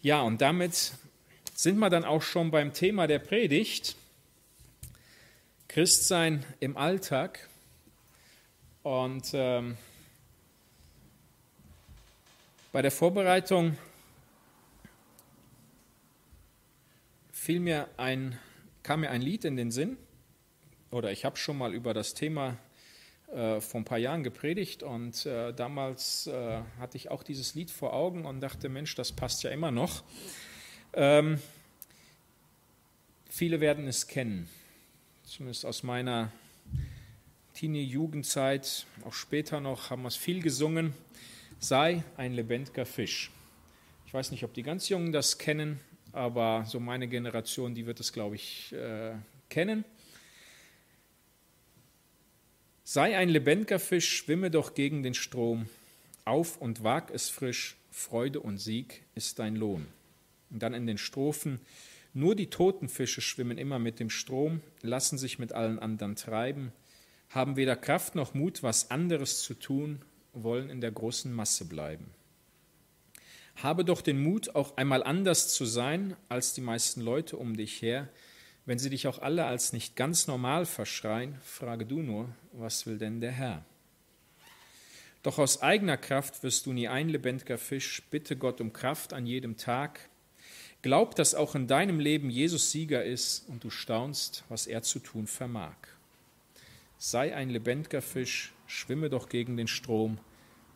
Ja, und damit sind wir dann auch schon beim Thema der Predigt. Christsein im Alltag. Und ähm, bei der Vorbereitung fiel mir ein, kam mir ein Lied in den Sinn, oder ich habe schon mal über das Thema äh, vor ein paar Jahren gepredigt und äh, damals äh, hatte ich auch dieses Lied vor Augen und dachte, Mensch, das passt ja immer noch. Ähm, viele werden es kennen, zumindest aus meiner Teenie-Jugendzeit, auch später noch, haben wir es viel gesungen. Sei ein lebendiger Fisch. Ich weiß nicht, ob die ganz Jungen das kennen, aber so meine Generation, die wird es, glaube ich, äh, kennen. Sei ein lebendiger Fisch, schwimme doch gegen den Strom. Auf und wag es frisch, Freude und Sieg ist dein Lohn. Und dann in den Strophen, nur die toten Fische schwimmen immer mit dem Strom, lassen sich mit allen anderen treiben, haben weder Kraft noch Mut, was anderes zu tun, wollen in der großen Masse bleiben. Habe doch den Mut, auch einmal anders zu sein als die meisten Leute um dich her, wenn sie dich auch alle als nicht ganz normal verschreien, frage du nur, was will denn der Herr? Doch aus eigener Kraft wirst du nie ein lebendiger Fisch, bitte Gott um Kraft an jedem Tag. Glaub, dass auch in deinem Leben Jesus Sieger ist und du staunst, was er zu tun vermag. Sei ein lebendiger Fisch, schwimme doch gegen den Strom,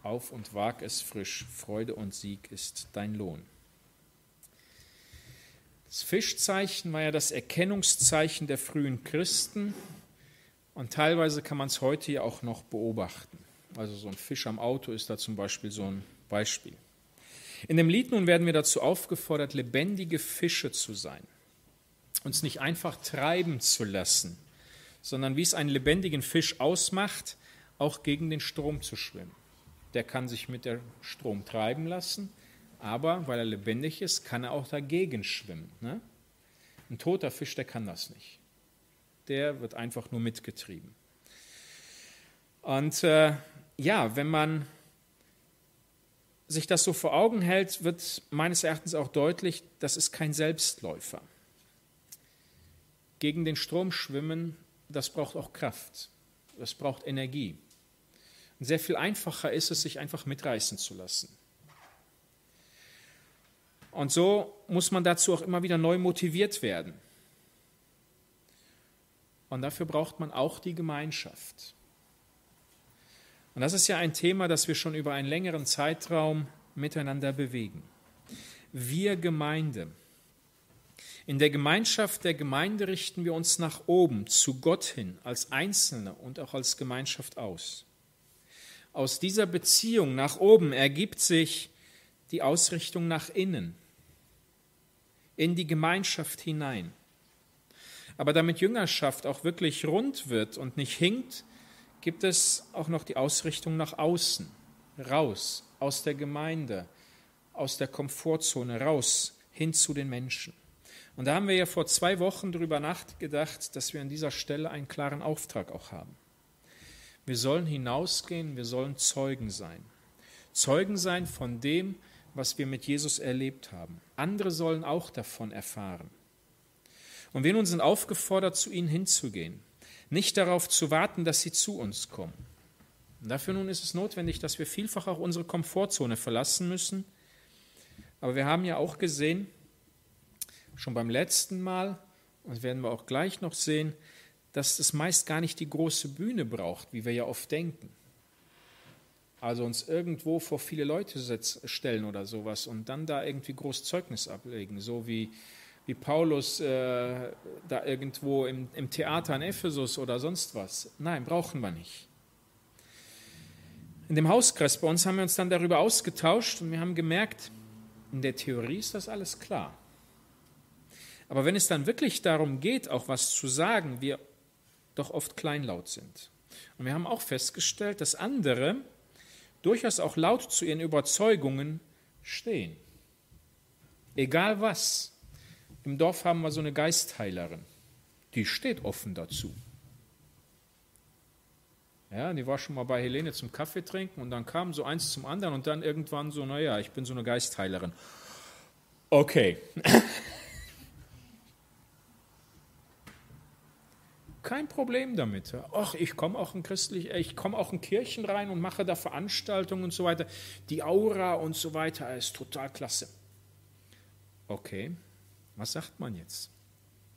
auf und wag es frisch, Freude und Sieg ist dein Lohn. Das Fischzeichen war ja das Erkennungszeichen der frühen Christen und teilweise kann man es heute ja auch noch beobachten. Also so ein Fisch am Auto ist da zum Beispiel so ein Beispiel. In dem Lied nun werden wir dazu aufgefordert, lebendige Fische zu sein, uns nicht einfach treiben zu lassen, sondern wie es einen lebendigen Fisch ausmacht, auch gegen den Strom zu schwimmen. Der kann sich mit der Strom treiben lassen, aber weil er lebendig ist, kann er auch dagegen schwimmen. Ne? Ein toter Fisch, der kann das nicht. Der wird einfach nur mitgetrieben. Und äh, ja, wenn man sich das so vor Augen hält, wird meines Erachtens auch deutlich, das ist kein Selbstläufer. Gegen den Strom schwimmen, das braucht auch Kraft, das braucht Energie. Und sehr viel einfacher ist es, sich einfach mitreißen zu lassen. Und so muss man dazu auch immer wieder neu motiviert werden. Und dafür braucht man auch die Gemeinschaft. Und das ist ja ein Thema, das wir schon über einen längeren Zeitraum miteinander bewegen. Wir Gemeinde. In der Gemeinschaft der Gemeinde richten wir uns nach oben, zu Gott hin, als Einzelne und auch als Gemeinschaft aus. Aus dieser Beziehung nach oben ergibt sich die Ausrichtung nach innen in die Gemeinschaft hinein. Aber damit Jüngerschaft auch wirklich rund wird und nicht hinkt, gibt es auch noch die Ausrichtung nach außen, raus aus der Gemeinde, aus der Komfortzone, raus hin zu den Menschen. Und da haben wir ja vor zwei Wochen darüber nachgedacht, dass wir an dieser Stelle einen klaren Auftrag auch haben. Wir sollen hinausgehen, wir sollen Zeugen sein. Zeugen sein von dem, was wir mit Jesus erlebt haben. Andere sollen auch davon erfahren. Und wir nun sind aufgefordert, zu ihnen hinzugehen, nicht darauf zu warten, dass sie zu uns kommen. Und dafür nun ist es notwendig, dass wir vielfach auch unsere Komfortzone verlassen müssen. Aber wir haben ja auch gesehen, schon beim letzten Mal, und werden wir auch gleich noch sehen, dass es meist gar nicht die große Bühne braucht, wie wir ja oft denken. Also uns irgendwo vor viele Leute stellen oder sowas und dann da irgendwie groß Zeugnis ablegen, so wie, wie Paulus äh, da irgendwo im, im Theater in Ephesus oder sonst was. Nein, brauchen wir nicht. In dem Hauskreis bei uns haben wir uns dann darüber ausgetauscht und wir haben gemerkt, in der Theorie ist das alles klar. Aber wenn es dann wirklich darum geht, auch was zu sagen, wir doch oft kleinlaut sind. Und wir haben auch festgestellt, dass andere durchaus auch laut zu ihren Überzeugungen stehen. Egal was. Im Dorf haben wir so eine Geistheilerin, die steht offen dazu. Ja, die war schon mal bei Helene zum Kaffee trinken und dann kam so eins zum anderen und dann irgendwann so, naja, ich bin so eine Geistheilerin. Okay. Kein Problem damit. Ach, ich komme auch in christlich, ich komme auch in Kirchen rein und mache da Veranstaltungen und so weiter. Die Aura und so weiter ist total klasse. Okay, was sagt man jetzt?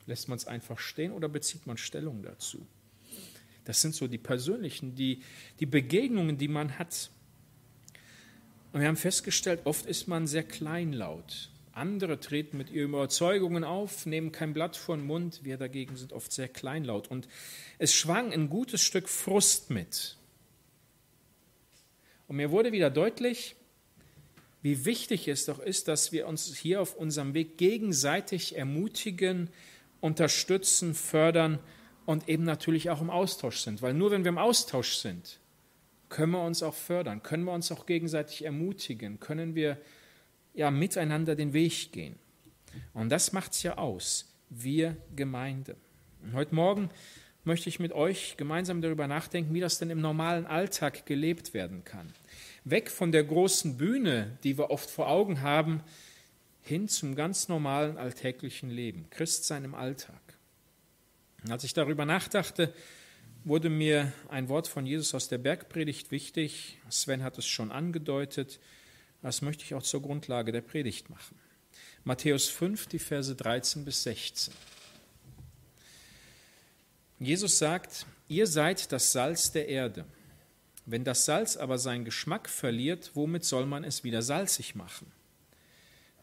Lässt man es einfach stehen oder bezieht man Stellung dazu? Das sind so die persönlichen, die, die Begegnungen, die man hat. Und wir haben festgestellt, oft ist man sehr kleinlaut. Andere treten mit ihren Überzeugungen auf, nehmen kein Blatt vor den Mund. Wir dagegen sind oft sehr kleinlaut. Und es schwang ein gutes Stück Frust mit. Und mir wurde wieder deutlich, wie wichtig es doch ist, dass wir uns hier auf unserem Weg gegenseitig ermutigen, unterstützen, fördern und eben natürlich auch im Austausch sind. Weil nur wenn wir im Austausch sind, können wir uns auch fördern, können wir uns auch gegenseitig ermutigen, können wir ja miteinander den Weg gehen. Und das macht es ja aus, wir Gemeinde. Und heute Morgen möchte ich mit euch gemeinsam darüber nachdenken, wie das denn im normalen Alltag gelebt werden kann. Weg von der großen Bühne, die wir oft vor Augen haben, hin zum ganz normalen alltäglichen Leben, Christsein im Alltag. Als ich darüber nachdachte, wurde mir ein Wort von Jesus aus der Bergpredigt wichtig. Sven hat es schon angedeutet. Das möchte ich auch zur Grundlage der Predigt machen. Matthäus 5, die Verse 13 bis 16. Jesus sagt, ihr seid das Salz der Erde. Wenn das Salz aber seinen Geschmack verliert, womit soll man es wieder salzig machen?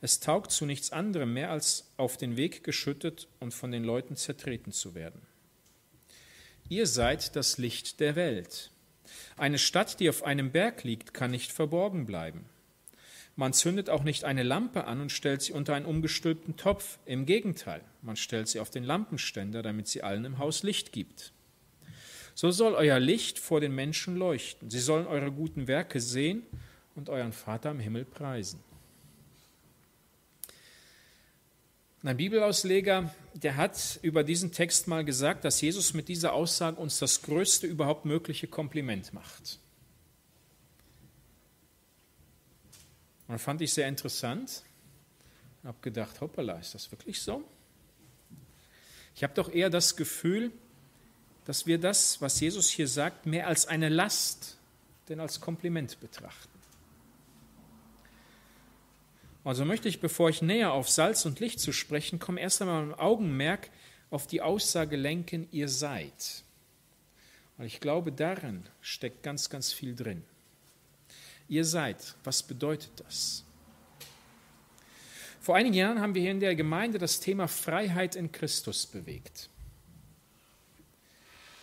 Es taugt zu nichts anderem mehr, als auf den Weg geschüttet und von den Leuten zertreten zu werden. Ihr seid das Licht der Welt. Eine Stadt, die auf einem Berg liegt, kann nicht verborgen bleiben. Man zündet auch nicht eine Lampe an und stellt sie unter einen umgestülpten Topf. Im Gegenteil, man stellt sie auf den Lampenständer, damit sie allen im Haus Licht gibt. So soll euer Licht vor den Menschen leuchten. Sie sollen eure guten Werke sehen und euren Vater im Himmel preisen. Ein Bibelausleger, der hat über diesen Text mal gesagt, dass Jesus mit dieser Aussage uns das größte überhaupt mögliche Kompliment macht. Und fand ich sehr interessant habe gedacht, hoppala, ist das wirklich so? Ich habe doch eher das Gefühl, dass wir das, was Jesus hier sagt, mehr als eine Last denn als Kompliment betrachten. Also möchte ich, bevor ich näher auf Salz und Licht zu sprechen komme, erst einmal im Augenmerk auf die Aussage lenken, ihr seid. Und ich glaube, darin steckt ganz, ganz viel drin. Ihr seid, was bedeutet das? Vor einigen Jahren haben wir hier in der Gemeinde das Thema Freiheit in Christus bewegt.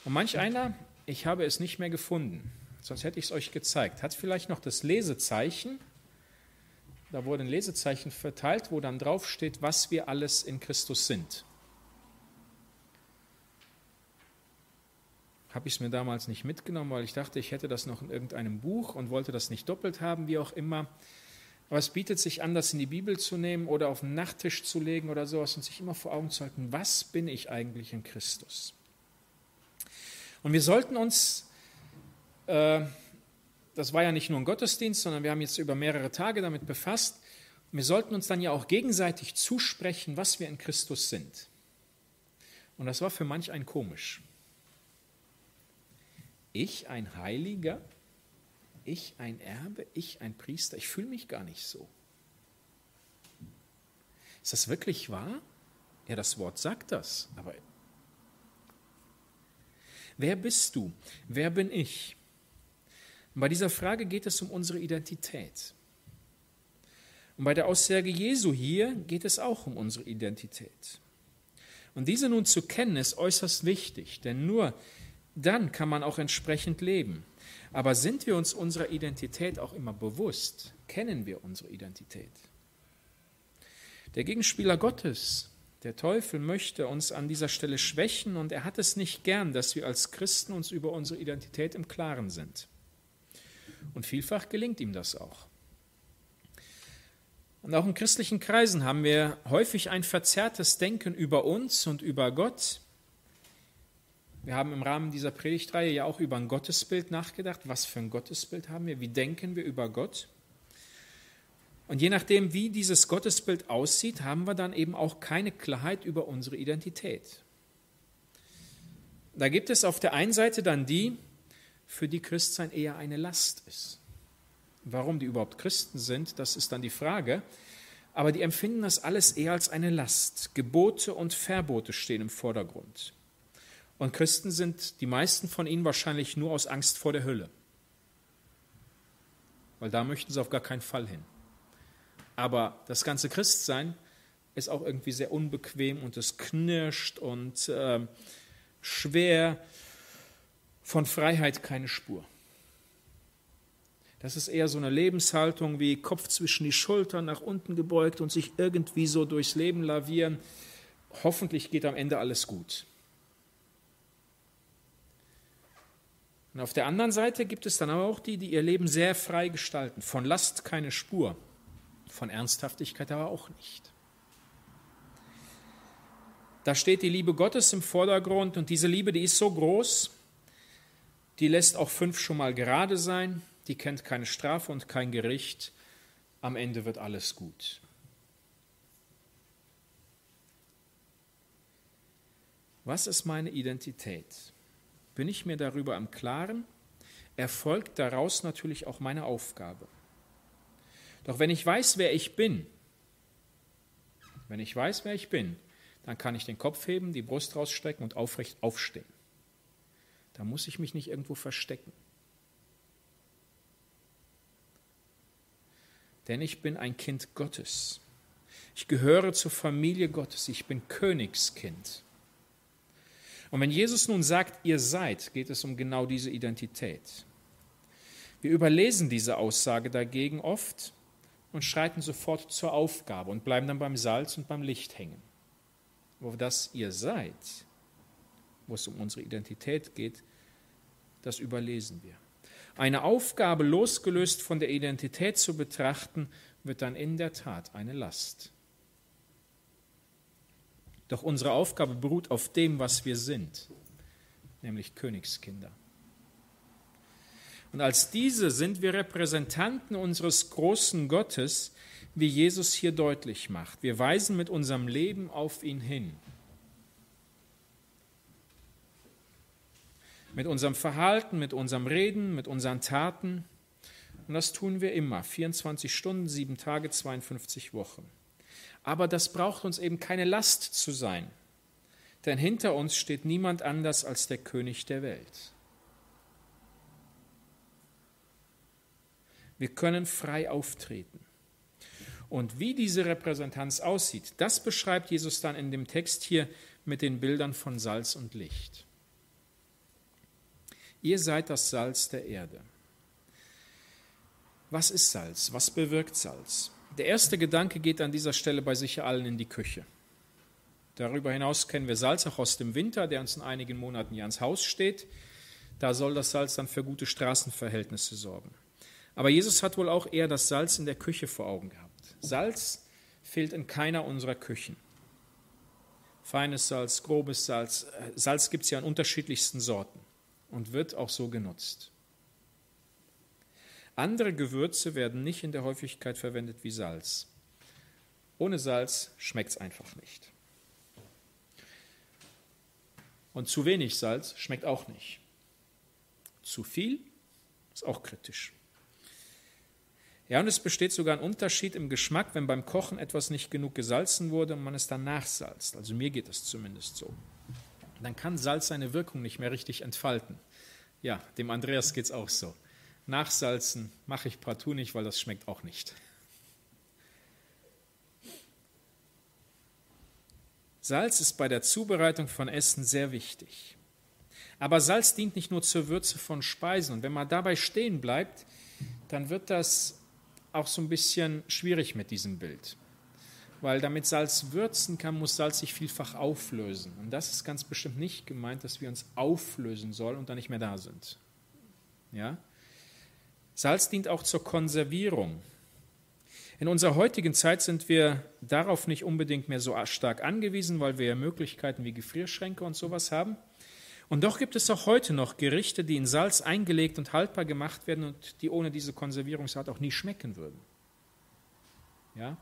Und manch einer, ich habe es nicht mehr gefunden, sonst hätte ich es euch gezeigt, hat vielleicht noch das Lesezeichen da wurde ein Lesezeichen verteilt, wo dann drauf steht, was wir alles in Christus sind. Habe ich es mir damals nicht mitgenommen, weil ich dachte, ich hätte das noch in irgendeinem Buch und wollte das nicht doppelt haben, wie auch immer. Aber es bietet sich an, das in die Bibel zu nehmen oder auf den Nachttisch zu legen oder sowas und sich immer vor Augen zu halten, was bin ich eigentlich in Christus? Und wir sollten uns äh, das war ja nicht nur ein Gottesdienst, sondern wir haben jetzt über mehrere Tage damit befasst. Wir sollten uns dann ja auch gegenseitig zusprechen, was wir in Christus sind. Und das war für manch ein komisch. Ich ein Heiliger, ich ein Erbe, ich ein Priester, ich fühle mich gar nicht so. Ist das wirklich wahr? Ja, das Wort sagt das, aber wer bist du? Wer bin ich? Und bei dieser Frage geht es um unsere Identität. Und bei der Aussage Jesu hier geht es auch um unsere Identität. Und diese nun zu kennen, ist äußerst wichtig, denn nur dann kann man auch entsprechend leben. Aber sind wir uns unserer Identität auch immer bewusst? Kennen wir unsere Identität? Der Gegenspieler Gottes, der Teufel, möchte uns an dieser Stelle schwächen und er hat es nicht gern, dass wir als Christen uns über unsere Identität im Klaren sind. Und vielfach gelingt ihm das auch. Und auch in christlichen Kreisen haben wir häufig ein verzerrtes Denken über uns und über Gott. Wir haben im Rahmen dieser Predigtreihe ja auch über ein Gottesbild nachgedacht. Was für ein Gottesbild haben wir? Wie denken wir über Gott? Und je nachdem, wie dieses Gottesbild aussieht, haben wir dann eben auch keine Klarheit über unsere Identität. Da gibt es auf der einen Seite dann die, für die Christsein eher eine Last ist. Warum die überhaupt Christen sind, das ist dann die Frage. Aber die empfinden das alles eher als eine Last. Gebote und Verbote stehen im Vordergrund. Und Christen sind die meisten von ihnen wahrscheinlich nur aus Angst vor der Hölle. Weil da möchten sie auf gar keinen Fall hin. Aber das ganze Christsein ist auch irgendwie sehr unbequem und es knirscht und äh, schwer. Von Freiheit keine Spur. Das ist eher so eine Lebenshaltung wie Kopf zwischen die Schultern, nach unten gebeugt und sich irgendwie so durchs Leben lavieren. Hoffentlich geht am Ende alles gut. Und auf der anderen Seite gibt es dann aber auch die, die ihr Leben sehr frei gestalten. Von Last keine Spur, von Ernsthaftigkeit aber auch nicht. Da steht die Liebe Gottes im Vordergrund und diese Liebe, die ist so groß, die lässt auch fünf schon mal gerade sein, die kennt keine Strafe und kein Gericht. Am Ende wird alles gut. Was ist meine Identität? Bin ich mir darüber im Klaren? Erfolgt daraus natürlich auch meine Aufgabe. Doch wenn ich weiß, wer ich bin, wenn ich weiß, wer ich bin, dann kann ich den Kopf heben, die Brust rausstrecken und aufrecht aufstehen. Da muss ich mich nicht irgendwo verstecken. Denn ich bin ein Kind Gottes. Ich gehöre zur Familie Gottes. Ich bin Königskind. Und wenn Jesus nun sagt, ihr seid, geht es um genau diese Identität. Wir überlesen diese Aussage dagegen oft und schreiten sofort zur Aufgabe und bleiben dann beim Salz und beim Licht hängen. Wo das ihr seid, wo es um unsere Identität geht, das überlesen wir. Eine Aufgabe losgelöst von der Identität zu betrachten, wird dann in der Tat eine Last. Doch unsere Aufgabe beruht auf dem, was wir sind, nämlich Königskinder. Und als diese sind wir Repräsentanten unseres großen Gottes, wie Jesus hier deutlich macht. Wir weisen mit unserem Leben auf ihn hin. Mit unserem Verhalten, mit unserem Reden, mit unseren Taten. Und das tun wir immer, 24 Stunden, sieben Tage, 52 Wochen. Aber das braucht uns eben keine Last zu sein, denn hinter uns steht niemand anders als der König der Welt. Wir können frei auftreten. Und wie diese Repräsentanz aussieht, das beschreibt Jesus dann in dem Text hier mit den Bildern von Salz und Licht. Ihr seid das Salz der Erde. Was ist Salz? Was bewirkt Salz? Der erste Gedanke geht an dieser Stelle bei sicher allen in die Küche. Darüber hinaus kennen wir Salz auch aus dem Winter, der uns in einigen Monaten hier ans Haus steht. Da soll das Salz dann für gute Straßenverhältnisse sorgen. Aber Jesus hat wohl auch eher das Salz in der Küche vor Augen gehabt. Salz fehlt in keiner unserer Küchen. Feines Salz, grobes Salz. Salz gibt es ja in unterschiedlichsten Sorten und wird auch so genutzt. Andere Gewürze werden nicht in der Häufigkeit verwendet wie Salz. Ohne Salz schmeckt es einfach nicht. Und zu wenig Salz schmeckt auch nicht. Zu viel ist auch kritisch. Ja, und es besteht sogar ein Unterschied im Geschmack, wenn beim Kochen etwas nicht genug gesalzen wurde und man es dann nachsalzt. Also mir geht es zumindest so. Dann kann Salz seine Wirkung nicht mehr richtig entfalten. Ja, dem Andreas geht es auch so. Nachsalzen mache ich partout nicht, weil das schmeckt auch nicht. Salz ist bei der Zubereitung von Essen sehr wichtig. Aber Salz dient nicht nur zur Würze von Speisen. Und wenn man dabei stehen bleibt, dann wird das auch so ein bisschen schwierig mit diesem Bild. Weil damit Salz würzen kann, muss Salz sich vielfach auflösen. Und das ist ganz bestimmt nicht gemeint, dass wir uns auflösen sollen und dann nicht mehr da sind. Ja? Salz dient auch zur Konservierung. In unserer heutigen Zeit sind wir darauf nicht unbedingt mehr so stark angewiesen, weil wir ja Möglichkeiten wie Gefrierschränke und sowas haben. Und doch gibt es auch heute noch Gerichte, die in Salz eingelegt und haltbar gemacht werden und die ohne diese Konservierungsart auch nie schmecken würden. Ja?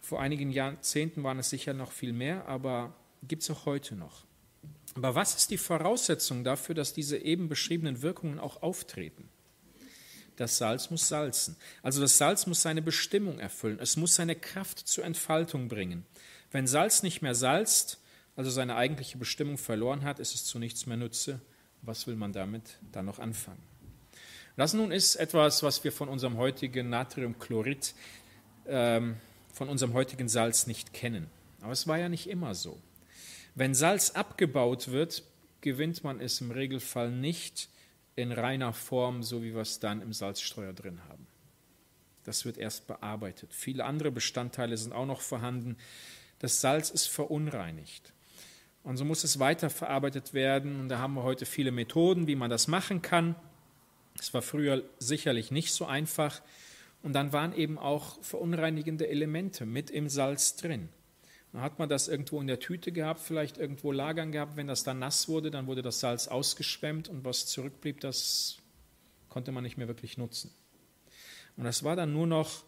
Vor einigen Jahrzehnten waren es sicher noch viel mehr, aber gibt es auch heute noch. Aber was ist die Voraussetzung dafür, dass diese eben beschriebenen Wirkungen auch auftreten? Das Salz muss salzen. Also das Salz muss seine Bestimmung erfüllen. Es muss seine Kraft zur Entfaltung bringen. Wenn Salz nicht mehr salzt, also seine eigentliche Bestimmung verloren hat, ist es zu nichts mehr nütze. Was will man damit dann noch anfangen? Das nun ist etwas, was wir von unserem heutigen Natriumchlorid, ähm, von unserem heutigen Salz nicht kennen. Aber es war ja nicht immer so. Wenn Salz abgebaut wird, gewinnt man es im Regelfall nicht in reiner Form, so wie wir es dann im Salzstreuer drin haben. Das wird erst bearbeitet. Viele andere Bestandteile sind auch noch vorhanden. Das Salz ist verunreinigt. Und so muss es weiterverarbeitet werden. Und da haben wir heute viele Methoden, wie man das machen kann. Es war früher sicherlich nicht so einfach. Und dann waren eben auch verunreinigende Elemente mit im Salz drin. Dann hat man das irgendwo in der Tüte gehabt, vielleicht irgendwo lagern gehabt. Wenn das dann nass wurde, dann wurde das Salz ausgeschwemmt und was zurückblieb, das konnte man nicht mehr wirklich nutzen. Und das war dann nur noch,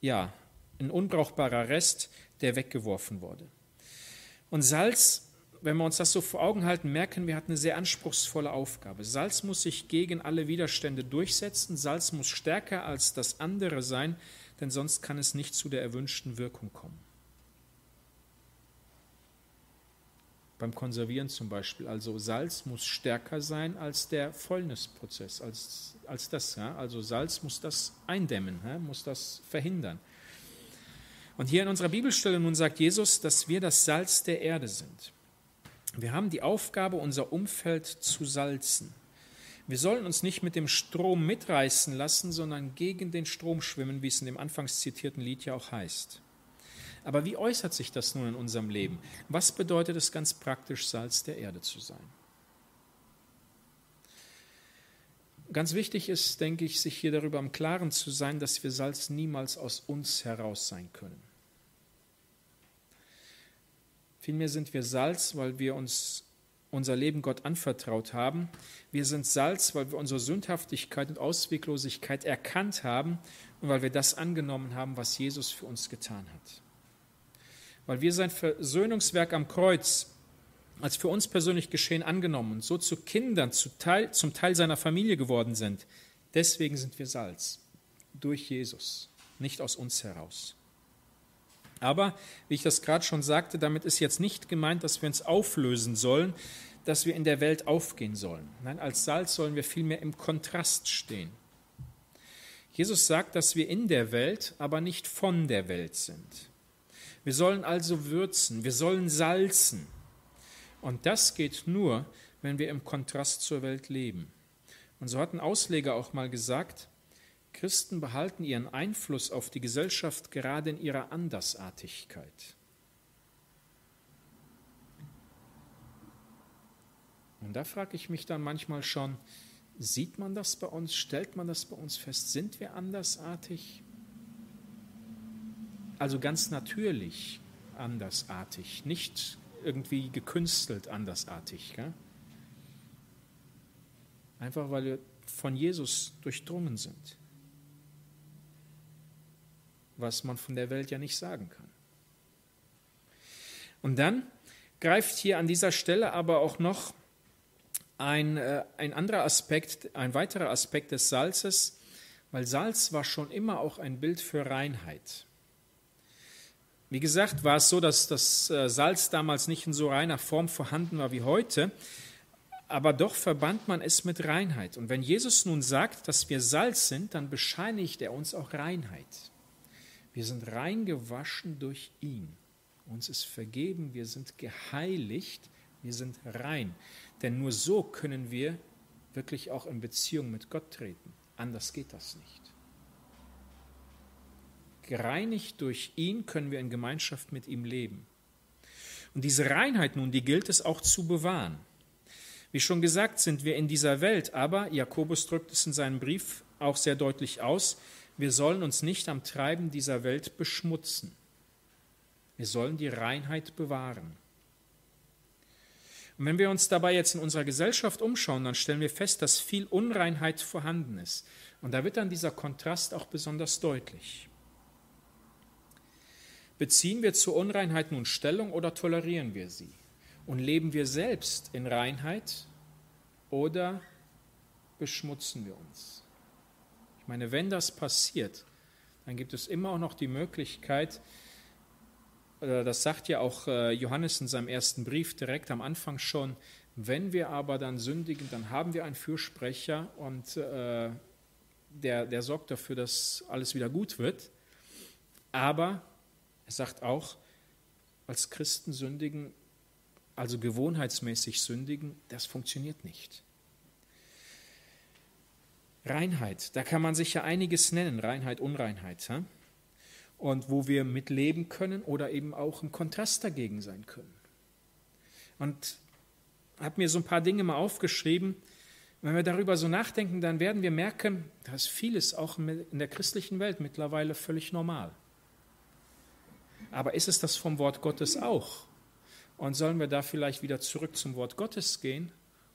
ja, ein unbrauchbarer Rest, der weggeworfen wurde. Und Salz, wenn wir uns das so vor Augen halten, merken wir, hat eine sehr anspruchsvolle Aufgabe. Salz muss sich gegen alle Widerstände durchsetzen. Salz muss stärker als das andere sein, denn sonst kann es nicht zu der erwünschten Wirkung kommen. Beim Konservieren zum Beispiel. Also Salz muss stärker sein als der Fäulnisprozess, als, als das. Ja? Also Salz muss das eindämmen, ja? muss das verhindern. Und hier in unserer Bibelstelle nun sagt Jesus, dass wir das Salz der Erde sind. Wir haben die Aufgabe, unser Umfeld zu salzen. Wir sollen uns nicht mit dem Strom mitreißen lassen, sondern gegen den Strom schwimmen, wie es in dem anfangs zitierten Lied ja auch heißt. Aber wie äußert sich das nun in unserem Leben? Was bedeutet es ganz praktisch, Salz der Erde zu sein? Ganz wichtig ist, denke ich, sich hier darüber im Klaren zu sein, dass wir Salz niemals aus uns heraus sein können. Vielmehr sind wir Salz, weil wir uns unser Leben Gott anvertraut haben. Wir sind Salz, weil wir unsere Sündhaftigkeit und Ausweglosigkeit erkannt haben und weil wir das angenommen haben, was Jesus für uns getan hat weil wir sein Versöhnungswerk am Kreuz als für uns persönlich geschehen angenommen und so zu Kindern zu Teil, zum Teil seiner Familie geworden sind. Deswegen sind wir Salz, durch Jesus, nicht aus uns heraus. Aber, wie ich das gerade schon sagte, damit ist jetzt nicht gemeint, dass wir uns auflösen sollen, dass wir in der Welt aufgehen sollen. Nein, als Salz sollen wir vielmehr im Kontrast stehen. Jesus sagt, dass wir in der Welt, aber nicht von der Welt sind. Wir sollen also würzen, wir sollen salzen. Und das geht nur, wenn wir im Kontrast zur Welt leben. Und so hat ein Ausleger auch mal gesagt, Christen behalten ihren Einfluss auf die Gesellschaft gerade in ihrer Andersartigkeit. Und da frage ich mich dann manchmal schon, sieht man das bei uns, stellt man das bei uns fest, sind wir andersartig? Also ganz natürlich andersartig, nicht irgendwie gekünstelt andersartig. Gell? Einfach weil wir von Jesus durchdrungen sind, was man von der Welt ja nicht sagen kann. Und dann greift hier an dieser Stelle aber auch noch ein, äh, ein anderer Aspekt, ein weiterer Aspekt des Salzes, weil Salz war schon immer auch ein Bild für Reinheit. Wie gesagt, war es so, dass das äh, Salz damals nicht in so reiner Form vorhanden war wie heute, aber doch verband man es mit Reinheit. Und wenn Jesus nun sagt, dass wir Salz sind, dann bescheinigt er uns auch Reinheit. Wir sind rein gewaschen durch ihn. Uns ist vergeben, wir sind geheiligt, wir sind rein. Denn nur so können wir wirklich auch in Beziehung mit Gott treten. Anders geht das nicht. Gereinigt durch ihn können wir in Gemeinschaft mit ihm leben. Und diese Reinheit nun, die gilt es auch zu bewahren. Wie schon gesagt, sind wir in dieser Welt, aber Jakobus drückt es in seinem Brief auch sehr deutlich aus, wir sollen uns nicht am Treiben dieser Welt beschmutzen. Wir sollen die Reinheit bewahren. Und wenn wir uns dabei jetzt in unserer Gesellschaft umschauen, dann stellen wir fest, dass viel Unreinheit vorhanden ist. Und da wird dann dieser Kontrast auch besonders deutlich. Beziehen wir zur Unreinheit nun Stellung oder tolerieren wir sie? Und leben wir selbst in Reinheit oder beschmutzen wir uns? Ich meine, wenn das passiert, dann gibt es immer auch noch die Möglichkeit, das sagt ja auch äh, Johannes in seinem ersten Brief direkt am Anfang schon, wenn wir aber dann sündigen, dann haben wir einen Fürsprecher und äh, der, der sorgt dafür, dass alles wieder gut wird. Aber er sagt auch, als Christen sündigen, also gewohnheitsmäßig sündigen, das funktioniert nicht. Reinheit, da kann man sich ja einiges nennen, Reinheit, Unreinheit. Hm? und wo wir mitleben können oder eben auch im Kontrast dagegen sein können. Und habe mir so ein paar Dinge mal aufgeschrieben. Wenn wir darüber so nachdenken, dann werden wir merken, da ist vieles auch in der christlichen Welt mittlerweile völlig normal. Aber ist es das vom Wort Gottes auch? Und sollen wir da vielleicht wieder zurück zum Wort Gottes gehen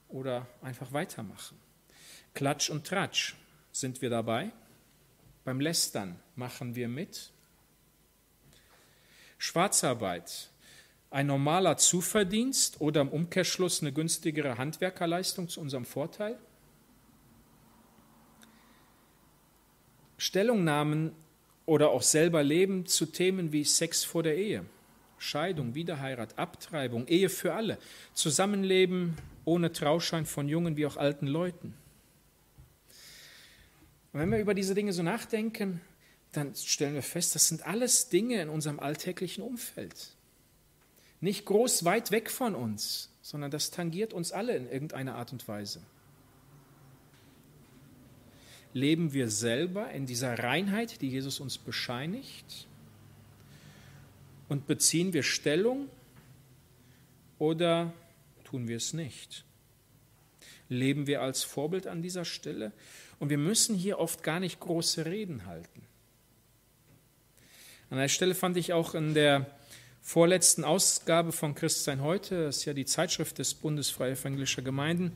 oder einfach weitermachen? Klatsch und Tratsch, sind wir dabei? Beim Lästern machen wir mit? Schwarzarbeit, ein normaler Zuverdienst oder im Umkehrschluss eine günstigere Handwerkerleistung zu unserem Vorteil? Stellungnahmen oder auch selber Leben zu Themen wie Sex vor der Ehe, Scheidung, Wiederheirat, Abtreibung, Ehe für alle, Zusammenleben ohne Trauschein von jungen wie auch alten Leuten. Und wenn wir über diese Dinge so nachdenken, dann stellen wir fest, das sind alles Dinge in unserem alltäglichen Umfeld. Nicht groß weit weg von uns, sondern das tangiert uns alle in irgendeiner Art und Weise. Leben wir selber in dieser Reinheit, die Jesus uns bescheinigt? Und beziehen wir Stellung oder tun wir es nicht? Leben wir als Vorbild an dieser Stelle? Und wir müssen hier oft gar nicht große Reden halten. An der Stelle fand ich auch in der vorletzten Ausgabe von Christsein heute, das ist ja die Zeitschrift des Bundes Freie Evangelischer Gemeinden,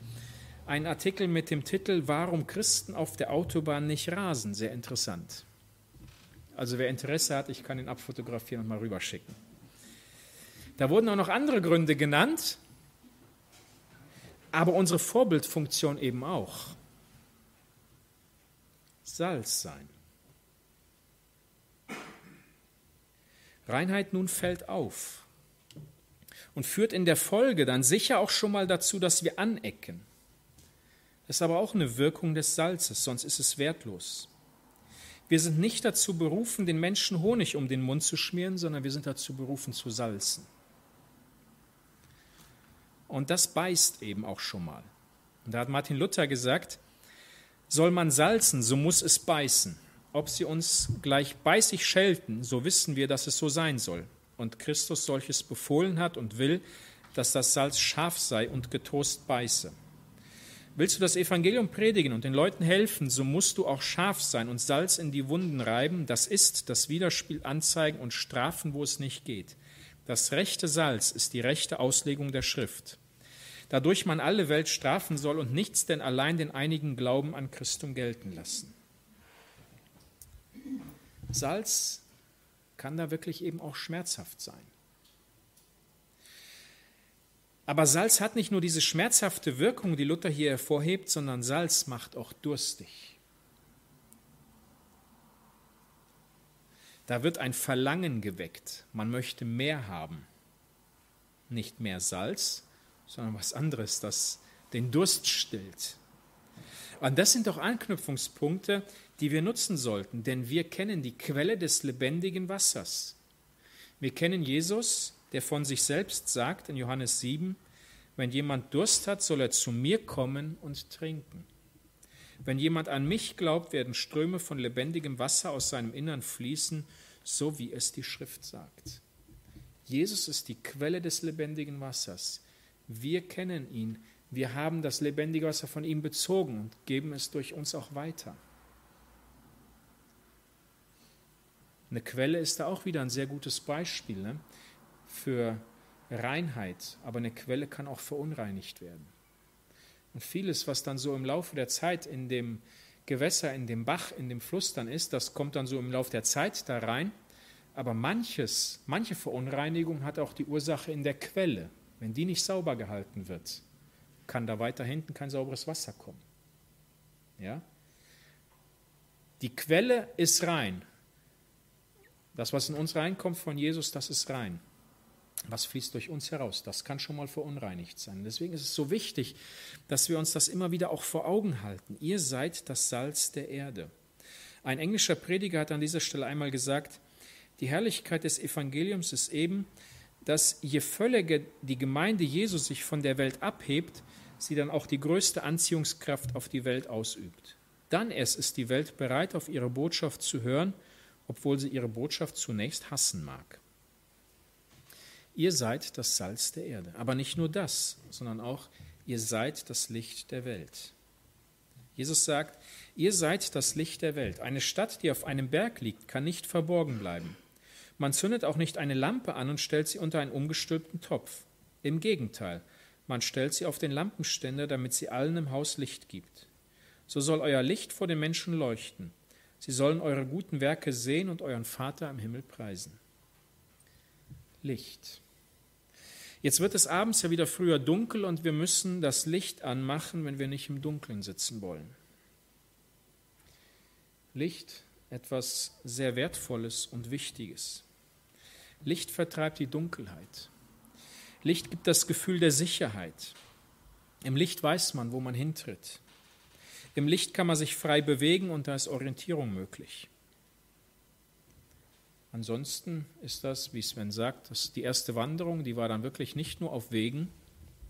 einen Artikel mit dem Titel Warum Christen auf der Autobahn nicht rasen. Sehr interessant. Also wer Interesse hat, ich kann ihn abfotografieren und mal rüberschicken. Da wurden auch noch andere Gründe genannt, aber unsere Vorbildfunktion eben auch. Salz sein. Reinheit nun fällt auf und führt in der Folge dann sicher auch schon mal dazu, dass wir anecken. Das ist aber auch eine Wirkung des Salzes, sonst ist es wertlos. Wir sind nicht dazu berufen, den Menschen Honig um den Mund zu schmieren, sondern wir sind dazu berufen, zu salzen. Und das beißt eben auch schon mal. Und da hat Martin Luther gesagt, soll man salzen, so muss es beißen. Ob sie uns gleich beißig schelten, so wissen wir, dass es so sein soll. Und Christus solches befohlen hat und will, dass das Salz scharf sei und getost beiße. Willst du das Evangelium predigen und den Leuten helfen, so musst du auch scharf sein und Salz in die Wunden reiben, das ist das Widerspiel anzeigen und strafen, wo es nicht geht. Das rechte Salz ist die rechte Auslegung der Schrift. Dadurch man alle Welt strafen soll und nichts denn allein den einigen Glauben an Christum gelten lassen. Salz kann da wirklich eben auch schmerzhaft sein. Aber Salz hat nicht nur diese schmerzhafte Wirkung, die Luther hier hervorhebt, sondern Salz macht auch durstig. Da wird ein Verlangen geweckt. Man möchte mehr haben. Nicht mehr Salz, sondern was anderes, das den Durst stillt. Und das sind doch Anknüpfungspunkte, die wir nutzen sollten, denn wir kennen die Quelle des lebendigen Wassers. Wir kennen Jesus, der von sich selbst sagt in Johannes 7, wenn jemand Durst hat, soll er zu mir kommen und trinken. Wenn jemand an mich glaubt, werden Ströme von lebendigem Wasser aus seinem Innern fließen, so wie es die Schrift sagt. Jesus ist die Quelle des lebendigen Wassers. Wir kennen ihn. Wir haben das lebendige Wasser von ihm bezogen und geben es durch uns auch weiter. Eine Quelle ist da auch wieder ein sehr gutes Beispiel ne? Für Reinheit, aber eine Quelle kann auch verunreinigt werden. Und vieles, was dann so im Laufe der Zeit in dem Gewässer in dem Bach, in dem Fluss dann ist, das kommt dann so im Laufe der Zeit da rein. Aber manches, manche Verunreinigung hat auch die Ursache in der Quelle. Wenn die nicht sauber gehalten wird, kann da weiter hinten kein sauberes Wasser kommen. Ja? Die Quelle ist rein. Das, was in uns reinkommt von Jesus, das ist rein. Was fließt durch uns heraus? Das kann schon mal verunreinigt sein. Deswegen ist es so wichtig, dass wir uns das immer wieder auch vor Augen halten. Ihr seid das Salz der Erde. Ein englischer Prediger hat an dieser Stelle einmal gesagt, die Herrlichkeit des Evangeliums ist eben, dass je völliger die Gemeinde Jesu sich von der Welt abhebt, sie dann auch die größte Anziehungskraft auf die Welt ausübt. Dann erst ist die Welt bereit, auf ihre Botschaft zu hören, obwohl sie ihre Botschaft zunächst hassen mag. Ihr seid das Salz der Erde. Aber nicht nur das, sondern auch, ihr seid das Licht der Welt. Jesus sagt, ihr seid das Licht der Welt. Eine Stadt, die auf einem Berg liegt, kann nicht verborgen bleiben. Man zündet auch nicht eine Lampe an und stellt sie unter einen umgestülpten Topf. Im Gegenteil, man stellt sie auf den Lampenständer, damit sie allen im Haus Licht gibt. So soll euer Licht vor den Menschen leuchten. Sie sollen eure guten Werke sehen und euren Vater im Himmel preisen. Licht. Jetzt wird es abends ja wieder früher dunkel und wir müssen das Licht anmachen, wenn wir nicht im Dunkeln sitzen wollen. Licht, etwas sehr Wertvolles und Wichtiges. Licht vertreibt die Dunkelheit. Licht gibt das Gefühl der Sicherheit. Im Licht weiß man, wo man hintritt. Im Licht kann man sich frei bewegen und da ist Orientierung möglich. Ansonsten ist das, wie Sven sagt, das die erste Wanderung, die war dann wirklich nicht nur auf Wegen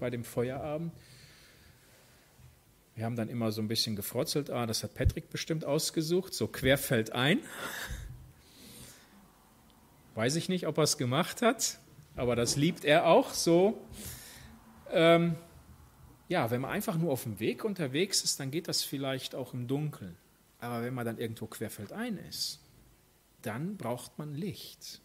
bei dem Feuerabend. Wir haben dann immer so ein bisschen gefrotzelt, ah, das hat Patrick bestimmt ausgesucht, so querfeld ein. Weiß ich nicht, ob er es gemacht hat, aber das liebt er auch so. Ähm, ja, wenn man einfach nur auf dem Weg unterwegs ist, dann geht das vielleicht auch im Dunkeln. Aber wenn man dann irgendwo querfeldein ist, dann braucht man Licht.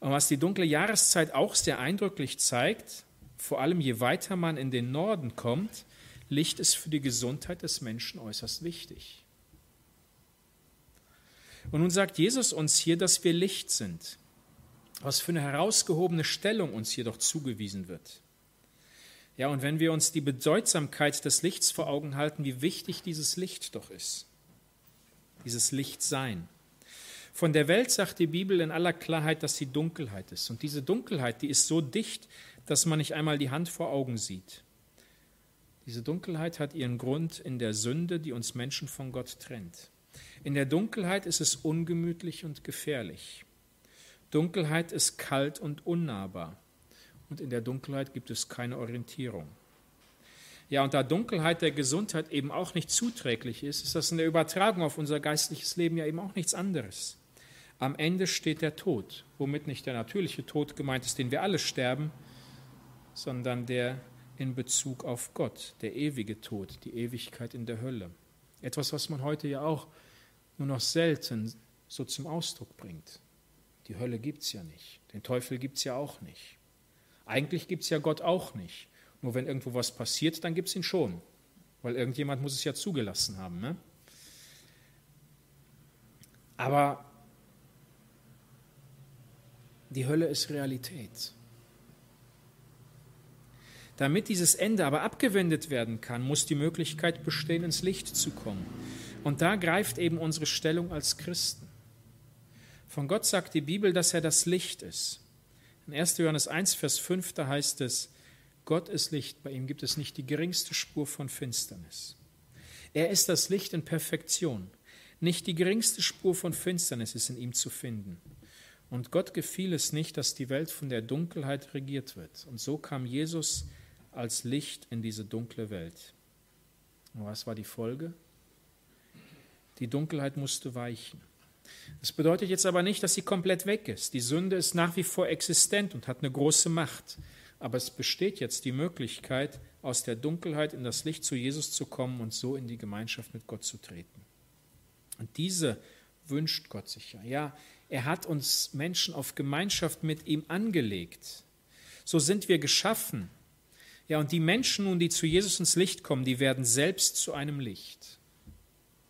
Und was die dunkle Jahreszeit auch sehr eindrücklich zeigt, vor allem je weiter man in den Norden kommt, Licht ist für die Gesundheit des Menschen äußerst wichtig. Und nun sagt Jesus uns hier, dass wir Licht sind. Was für eine herausgehobene Stellung uns hier doch zugewiesen wird. Ja, und wenn wir uns die Bedeutsamkeit des Lichts vor Augen halten, wie wichtig dieses Licht doch ist, dieses Lichtsein. Von der Welt sagt die Bibel in aller Klarheit, dass sie Dunkelheit ist. Und diese Dunkelheit, die ist so dicht, dass man nicht einmal die Hand vor Augen sieht. Diese Dunkelheit hat ihren Grund in der Sünde, die uns Menschen von Gott trennt. In der Dunkelheit ist es ungemütlich und gefährlich. Dunkelheit ist kalt und unnahbar und in der Dunkelheit gibt es keine Orientierung. Ja, und da Dunkelheit der Gesundheit eben auch nicht zuträglich ist, ist das in der Übertragung auf unser geistliches Leben ja eben auch nichts anderes. Am Ende steht der Tod, womit nicht der natürliche Tod gemeint ist, den wir alle sterben, sondern der in Bezug auf Gott, der ewige Tod, die Ewigkeit in der Hölle. Etwas, was man heute ja auch nur noch selten so zum Ausdruck bringt. Die Hölle gibt es ja nicht, den Teufel gibt es ja auch nicht. Eigentlich gibt es ja Gott auch nicht. Nur wenn irgendwo was passiert, dann gibt es ihn schon. Weil irgendjemand muss es ja zugelassen haben. Ne? Aber die Hölle ist Realität. Damit dieses Ende aber abgewendet werden kann, muss die Möglichkeit bestehen, ins Licht zu kommen. Und da greift eben unsere Stellung als Christen. Von Gott sagt die Bibel, dass er das Licht ist. In 1. Johannes 1, Vers 5, da heißt es, Gott ist Licht, bei ihm gibt es nicht die geringste Spur von Finsternis. Er ist das Licht in Perfektion. Nicht die geringste Spur von Finsternis ist in ihm zu finden. Und Gott gefiel es nicht, dass die Welt von der Dunkelheit regiert wird. Und so kam Jesus als Licht in diese dunkle Welt. Und was war die Folge? Die Dunkelheit musste weichen. Das bedeutet jetzt aber nicht, dass sie komplett weg ist. Die Sünde ist nach wie vor existent und hat eine große Macht. Aber es besteht jetzt die Möglichkeit, aus der Dunkelheit in das Licht zu Jesus zu kommen und so in die Gemeinschaft mit Gott zu treten. Und diese wünscht Gott sich ja. Ja, er hat uns Menschen auf Gemeinschaft mit ihm angelegt. So sind wir geschaffen. Ja, und die Menschen nun, die zu Jesus ins Licht kommen, die werden selbst zu einem Licht,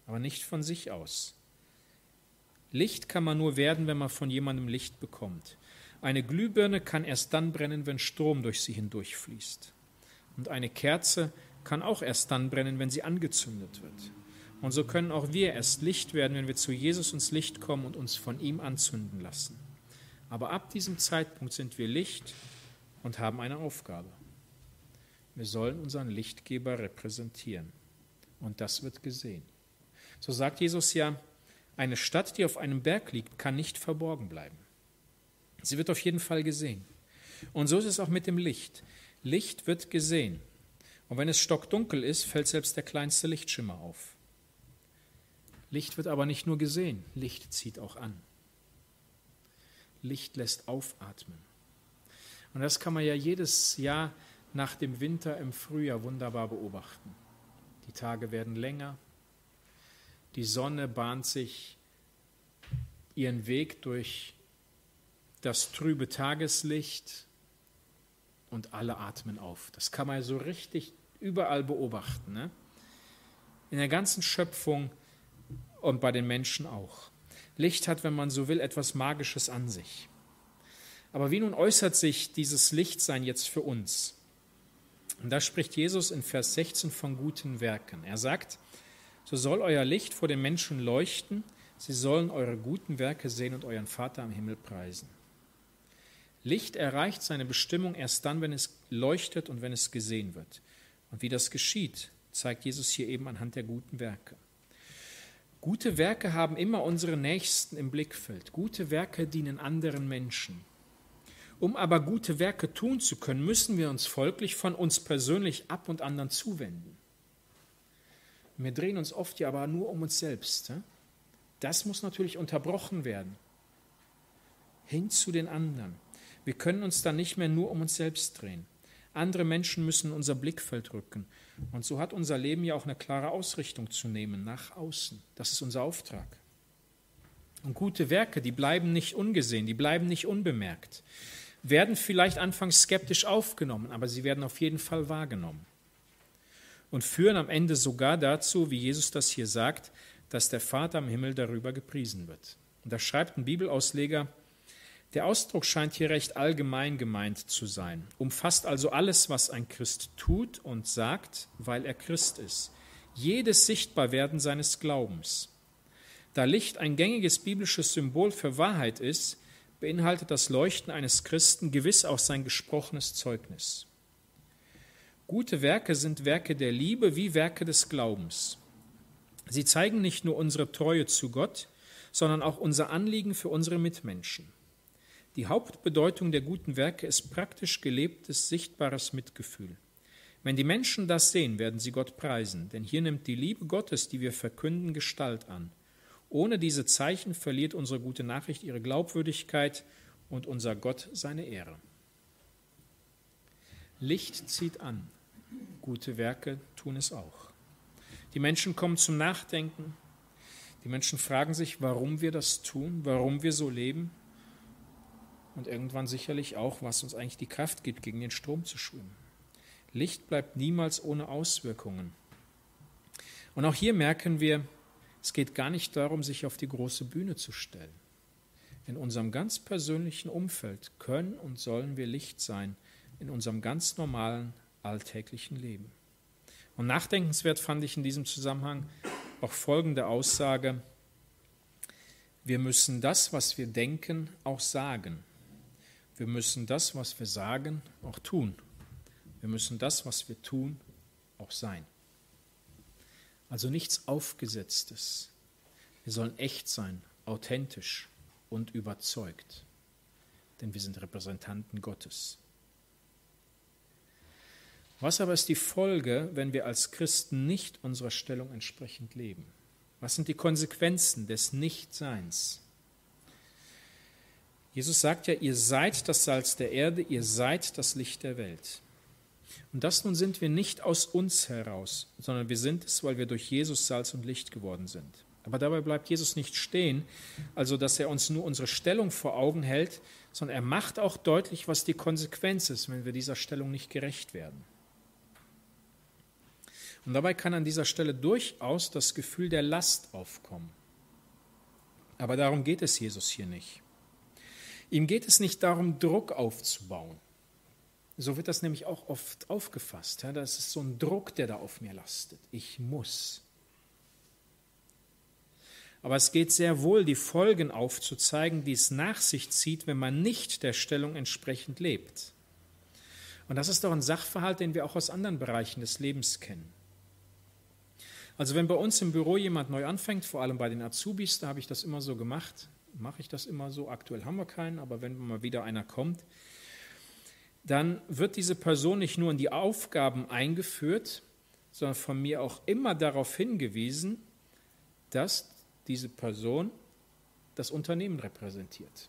aber nicht von sich aus. Licht kann man nur werden, wenn man von jemandem Licht bekommt. Eine Glühbirne kann erst dann brennen, wenn Strom durch sie hindurchfließt. Und eine Kerze kann auch erst dann brennen, wenn sie angezündet wird. Und so können auch wir erst Licht werden, wenn wir zu Jesus ins Licht kommen und uns von ihm anzünden lassen. Aber ab diesem Zeitpunkt sind wir Licht und haben eine Aufgabe. Wir sollen unseren Lichtgeber repräsentieren. Und das wird gesehen. So sagt Jesus ja, eine Stadt, die auf einem Berg liegt, kann nicht verborgen bleiben. Sie wird auf jeden Fall gesehen. Und so ist es auch mit dem Licht. Licht wird gesehen. Und wenn es stockdunkel ist, fällt selbst der kleinste Lichtschimmer auf. Licht wird aber nicht nur gesehen, Licht zieht auch an. Licht lässt aufatmen. Und das kann man ja jedes Jahr nach dem Winter im Frühjahr wunderbar beobachten. Die Tage werden länger, die Sonne bahnt sich ihren Weg durch das trübe Tageslicht und alle atmen auf. Das kann man so richtig überall beobachten. Ne? In der ganzen Schöpfung und bei den Menschen auch. Licht hat, wenn man so will, etwas Magisches an sich. Aber wie nun äußert sich dieses Lichtsein jetzt für uns? Und da spricht Jesus in Vers 16 von guten Werken. Er sagt, so soll euer Licht vor den Menschen leuchten, sie sollen eure guten Werke sehen und euren Vater am Himmel preisen. Licht erreicht seine Bestimmung erst dann, wenn es leuchtet und wenn es gesehen wird. Und wie das geschieht, zeigt Jesus hier eben anhand der guten Werke. Gute Werke haben immer unsere Nächsten im Blickfeld. Gute Werke dienen anderen Menschen. Um aber gute Werke tun zu können, müssen wir uns folglich von uns persönlich ab und anderen zuwenden. Wir drehen uns oft ja aber nur um uns selbst. Das muss natürlich unterbrochen werden. Hin zu den anderen. Wir können uns dann nicht mehr nur um uns selbst drehen. Andere Menschen müssen unser Blickfeld rücken. Und so hat unser Leben ja auch eine klare Ausrichtung zu nehmen, nach außen. Das ist unser Auftrag. Und gute Werke, die bleiben nicht ungesehen, die bleiben nicht unbemerkt, werden vielleicht anfangs skeptisch aufgenommen, aber sie werden auf jeden Fall wahrgenommen. Und führen am Ende sogar dazu, wie Jesus das hier sagt, dass der Vater am Himmel darüber gepriesen wird. Und da schreibt ein Bibelausleger, der Ausdruck scheint hier recht allgemein gemeint zu sein, umfasst also alles, was ein Christ tut und sagt, weil er Christ ist, jedes Sichtbarwerden seines Glaubens. Da Licht ein gängiges biblisches Symbol für Wahrheit ist, beinhaltet das Leuchten eines Christen gewiss auch sein gesprochenes Zeugnis. Gute Werke sind Werke der Liebe wie Werke des Glaubens. Sie zeigen nicht nur unsere Treue zu Gott, sondern auch unser Anliegen für unsere Mitmenschen. Die Hauptbedeutung der guten Werke ist praktisch gelebtes, sichtbares Mitgefühl. Wenn die Menschen das sehen, werden sie Gott preisen, denn hier nimmt die Liebe Gottes, die wir verkünden, Gestalt an. Ohne diese Zeichen verliert unsere gute Nachricht ihre Glaubwürdigkeit und unser Gott seine Ehre. Licht zieht an, gute Werke tun es auch. Die Menschen kommen zum Nachdenken, die Menschen fragen sich, warum wir das tun, warum wir so leben, und irgendwann sicherlich auch, was uns eigentlich die Kraft gibt, gegen den Strom zu schwimmen. Licht bleibt niemals ohne Auswirkungen. Und auch hier merken wir, es geht gar nicht darum, sich auf die große Bühne zu stellen. In unserem ganz persönlichen Umfeld können und sollen wir Licht sein, in unserem ganz normalen alltäglichen Leben. Und nachdenkenswert fand ich in diesem Zusammenhang auch folgende Aussage, wir müssen das, was wir denken, auch sagen. Wir müssen das, was wir sagen, auch tun. Wir müssen das, was wir tun, auch sein. Also nichts Aufgesetztes. Wir sollen echt sein, authentisch und überzeugt, denn wir sind Repräsentanten Gottes. Was aber ist die Folge, wenn wir als Christen nicht unserer Stellung entsprechend leben? Was sind die Konsequenzen des Nichtseins? Jesus sagt ja, ihr seid das Salz der Erde, ihr seid das Licht der Welt. Und das nun sind wir nicht aus uns heraus, sondern wir sind es, weil wir durch Jesus Salz und Licht geworden sind. Aber dabei bleibt Jesus nicht stehen, also dass er uns nur unsere Stellung vor Augen hält, sondern er macht auch deutlich, was die Konsequenz ist, wenn wir dieser Stellung nicht gerecht werden. Und dabei kann an dieser Stelle durchaus das Gefühl der Last aufkommen. Aber darum geht es Jesus hier nicht. Ihm geht es nicht darum, Druck aufzubauen. So wird das nämlich auch oft aufgefasst. Ja, das ist so ein Druck, der da auf mir lastet. Ich muss. Aber es geht sehr wohl, die Folgen aufzuzeigen, die es nach sich zieht, wenn man nicht der Stellung entsprechend lebt. Und das ist doch ein Sachverhalt, den wir auch aus anderen Bereichen des Lebens kennen. Also wenn bei uns im Büro jemand neu anfängt, vor allem bei den Azubis, da habe ich das immer so gemacht, mache ich das immer so, aktuell haben wir keinen, aber wenn mal wieder einer kommt, dann wird diese Person nicht nur in die Aufgaben eingeführt, sondern von mir auch immer darauf hingewiesen, dass diese Person das Unternehmen repräsentiert.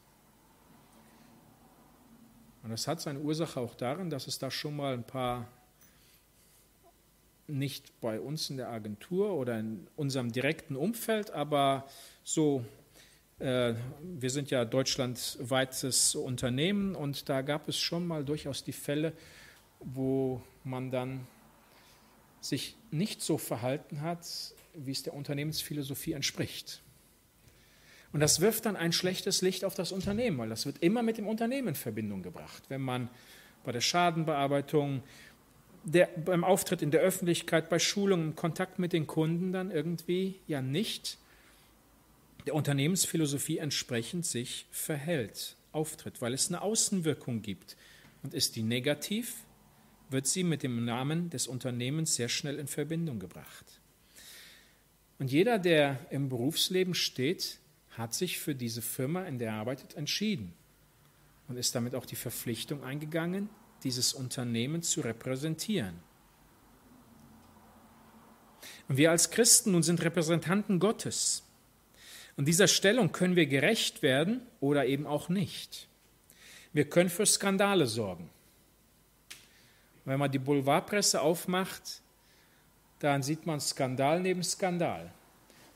Und das hat seine Ursache auch darin, dass es da schon mal ein paar nicht bei uns in der Agentur oder in unserem direkten Umfeld, aber so, äh, wir sind ja deutschlandweites Unternehmen und da gab es schon mal durchaus die Fälle, wo man dann sich nicht so verhalten hat, wie es der Unternehmensphilosophie entspricht. Und das wirft dann ein schlechtes Licht auf das Unternehmen, weil das wird immer mit dem Unternehmen in Verbindung gebracht. Wenn man bei der Schadenbearbeitung, der, beim Auftritt in der Öffentlichkeit, bei Schulungen, im Kontakt mit den Kunden dann irgendwie ja nicht der Unternehmensphilosophie entsprechend sich verhält, auftritt, weil es eine Außenwirkung gibt. Und ist die negativ, wird sie mit dem Namen des Unternehmens sehr schnell in Verbindung gebracht. Und jeder, der im Berufsleben steht, hat sich für diese Firma, in der er arbeitet, entschieden und ist damit auch die Verpflichtung eingegangen, dieses Unternehmen zu repräsentieren. Und wir als Christen nun sind Repräsentanten Gottes. Und dieser Stellung können wir gerecht werden oder eben auch nicht. Wir können für Skandale sorgen. Wenn man die Boulevardpresse aufmacht, dann sieht man Skandal neben Skandal,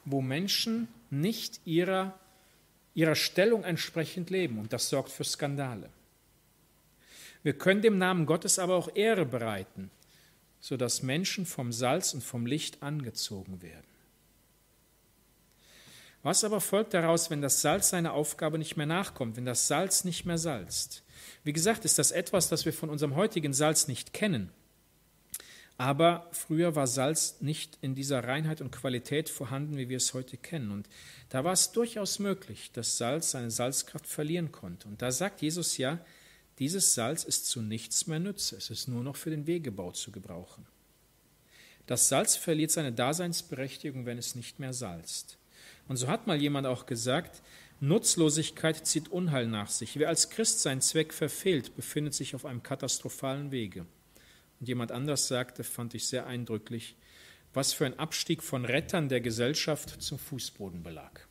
wo Menschen nicht ihrer, ihrer Stellung entsprechend leben. Und das sorgt für Skandale. Wir können dem Namen Gottes aber auch Ehre bereiten, sodass Menschen vom Salz und vom Licht angezogen werden. Was aber folgt daraus, wenn das Salz seiner Aufgabe nicht mehr nachkommt, wenn das Salz nicht mehr salzt? Wie gesagt, ist das etwas, das wir von unserem heutigen Salz nicht kennen. Aber früher war Salz nicht in dieser Reinheit und Qualität vorhanden, wie wir es heute kennen. Und da war es durchaus möglich, dass Salz seine Salzkraft verlieren konnte. Und da sagt Jesus ja, dieses Salz ist zu nichts mehr Nütze, es ist nur noch für den Wegebau zu gebrauchen. Das Salz verliert seine Daseinsberechtigung, wenn es nicht mehr salzt. Und so hat mal jemand auch gesagt, Nutzlosigkeit zieht Unheil nach sich. Wer als Christ seinen Zweck verfehlt, befindet sich auf einem katastrophalen Wege. Und jemand anders sagte, fand ich sehr eindrücklich, was für ein Abstieg von Rettern der Gesellschaft zum Fußbodenbelag.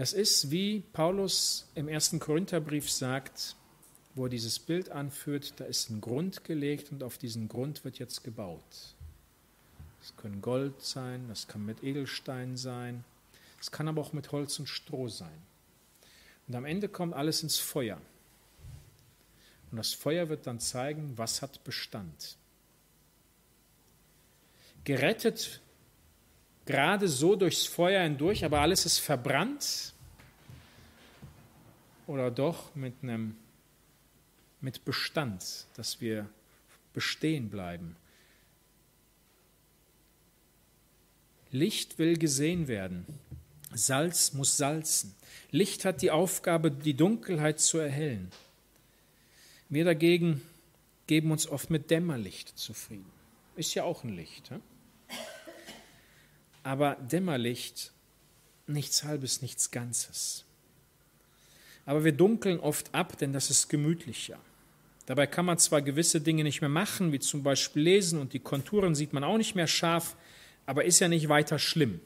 Das ist, wie Paulus im ersten Korintherbrief sagt, wo er dieses Bild anführt, da ist ein Grund gelegt und auf diesen Grund wird jetzt gebaut. Es können Gold sein, das kann mit Edelstein sein, es kann aber auch mit Holz und Stroh sein. Und am Ende kommt alles ins Feuer. Und das Feuer wird dann zeigen, was hat Bestand. Gerettet gerade so durchs Feuer hindurch, aber alles ist verbrannt. Oder doch mit einem mit Bestand, dass wir bestehen bleiben. Licht will gesehen werden. Salz muss salzen. Licht hat die Aufgabe, die Dunkelheit zu erhellen. Wir dagegen geben uns oft mit Dämmerlicht zufrieden. Ist ja auch ein Licht. He? Aber Dämmerlicht, nichts Halbes, nichts Ganzes. Aber wir dunkeln oft ab, denn das ist gemütlicher. Dabei kann man zwar gewisse Dinge nicht mehr machen, wie zum Beispiel lesen und die Konturen sieht man auch nicht mehr scharf, aber ist ja nicht weiter schlimm.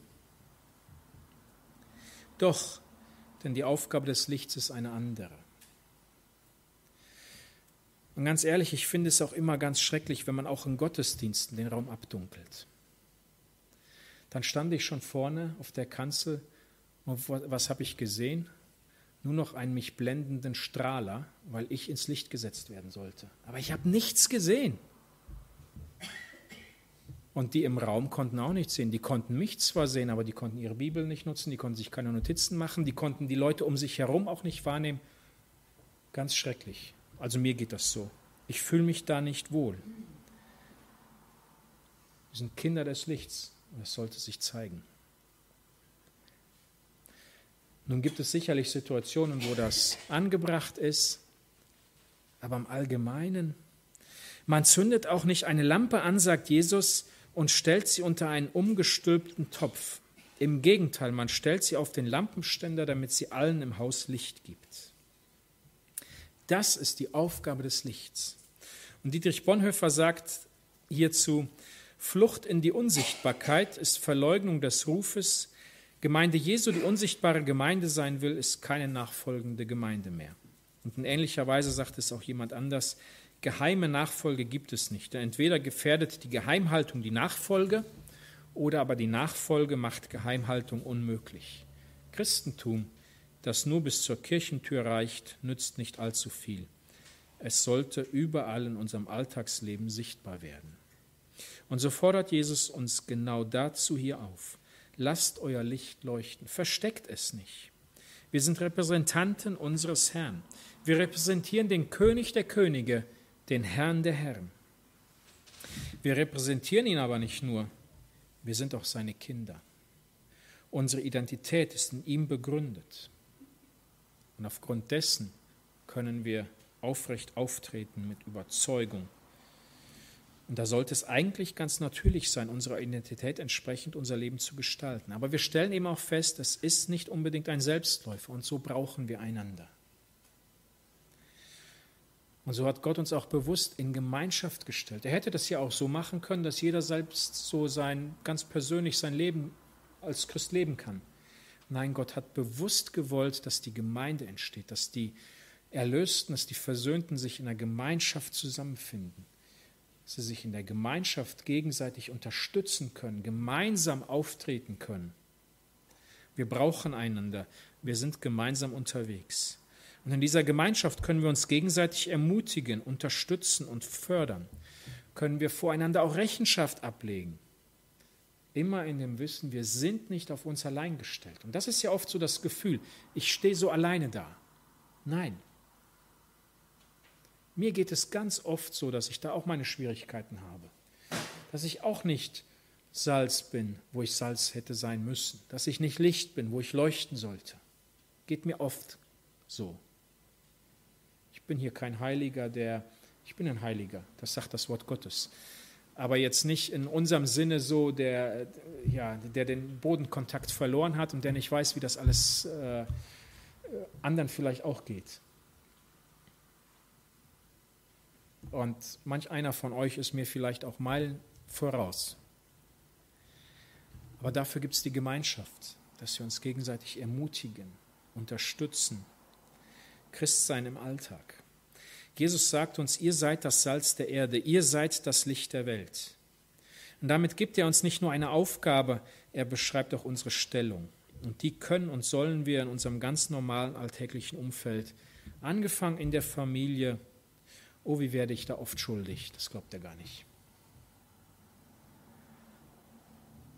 Doch, denn die Aufgabe des Lichts ist eine andere. Und ganz ehrlich, ich finde es auch immer ganz schrecklich, wenn man auch in Gottesdiensten den Raum abdunkelt. Dann stand ich schon vorne auf der Kanzel und was habe ich gesehen? nur noch einen mich blendenden Strahler, weil ich ins Licht gesetzt werden sollte. Aber ich habe nichts gesehen. Und die im Raum konnten auch nichts sehen. Die konnten mich zwar sehen, aber die konnten ihre Bibel nicht nutzen, die konnten sich keine Notizen machen, die konnten die Leute um sich herum auch nicht wahrnehmen. Ganz schrecklich. Also mir geht das so. Ich fühle mich da nicht wohl. Wir sind Kinder des Lichts und das sollte sich zeigen. Nun gibt es sicherlich Situationen, wo das angebracht ist, aber im Allgemeinen, man zündet auch nicht eine Lampe an, sagt Jesus, und stellt sie unter einen umgestülpten Topf. Im Gegenteil, man stellt sie auf den Lampenständer, damit sie allen im Haus Licht gibt. Das ist die Aufgabe des Lichts. Und Dietrich Bonhoeffer sagt hierzu, Flucht in die Unsichtbarkeit ist Verleugnung des Rufes. Gemeinde Jesu, die unsichtbare Gemeinde sein will, ist keine nachfolgende Gemeinde mehr. Und in ähnlicher Weise sagt es auch jemand anders, geheime Nachfolge gibt es nicht. Denn entweder gefährdet die Geheimhaltung die Nachfolge oder aber die Nachfolge macht Geheimhaltung unmöglich. Christentum, das nur bis zur Kirchentür reicht, nützt nicht allzu viel. Es sollte überall in unserem Alltagsleben sichtbar werden. Und so fordert Jesus uns genau dazu hier auf. Lasst euer Licht leuchten, versteckt es nicht. Wir sind Repräsentanten unseres Herrn. Wir repräsentieren den König der Könige, den Herrn der Herren. Wir repräsentieren ihn aber nicht nur, wir sind auch seine Kinder. Unsere Identität ist in ihm begründet. Und aufgrund dessen können wir aufrecht auftreten mit Überzeugung. Und da sollte es eigentlich ganz natürlich sein, unserer Identität entsprechend unser Leben zu gestalten. Aber wir stellen eben auch fest, es ist nicht unbedingt ein Selbstläufer und so brauchen wir einander. Und so hat Gott uns auch bewusst in Gemeinschaft gestellt. Er hätte das ja auch so machen können, dass jeder selbst so sein, ganz persönlich sein Leben als Christ leben kann. Nein, Gott hat bewusst gewollt, dass die Gemeinde entsteht, dass die Erlösten, dass die Versöhnten sich in der Gemeinschaft zusammenfinden, dass sie sich in der Gemeinschaft gegenseitig unterstützen können, gemeinsam auftreten können. Wir brauchen einander, wir sind gemeinsam unterwegs. Und in dieser Gemeinschaft können wir uns gegenseitig ermutigen, unterstützen und fördern. Können wir voreinander auch Rechenschaft ablegen. Immer in dem Wissen, wir sind nicht auf uns allein gestellt. Und das ist ja oft so das Gefühl, ich stehe so alleine da. Nein. Mir geht es ganz oft so, dass ich da auch meine Schwierigkeiten habe. Dass ich auch nicht Salz bin, wo ich Salz hätte sein müssen. Dass ich nicht Licht bin, wo ich leuchten sollte. Geht mir oft so bin hier kein Heiliger, der, ich bin ein Heiliger, das sagt das Wort Gottes. Aber jetzt nicht in unserem Sinne so, der, ja, der den Bodenkontakt verloren hat und der nicht weiß, wie das alles äh, anderen vielleicht auch geht. Und manch einer von euch ist mir vielleicht auch Meilen voraus. Aber dafür gibt es die Gemeinschaft, dass wir uns gegenseitig ermutigen, unterstützen, Christsein im Alltag. Jesus sagt uns, ihr seid das Salz der Erde, ihr seid das Licht der Welt. Und damit gibt er uns nicht nur eine Aufgabe, er beschreibt auch unsere Stellung. Und die können und sollen wir in unserem ganz normalen alltäglichen Umfeld, angefangen in der Familie, oh, wie werde ich da oft schuldig, das glaubt er gar nicht.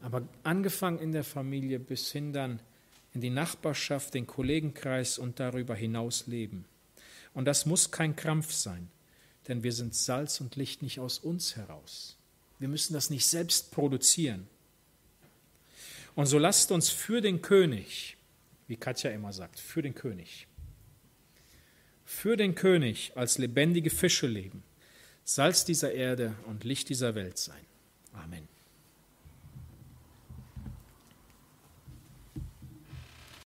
Aber angefangen in der Familie bis hin dann in die Nachbarschaft, den Kollegenkreis und darüber hinaus leben. Und das muss kein Krampf sein, denn wir sind Salz und Licht nicht aus uns heraus. Wir müssen das nicht selbst produzieren. Und so lasst uns für den König, wie Katja immer sagt, für den König, für den König als lebendige Fische leben, Salz dieser Erde und Licht dieser Welt sein. Amen.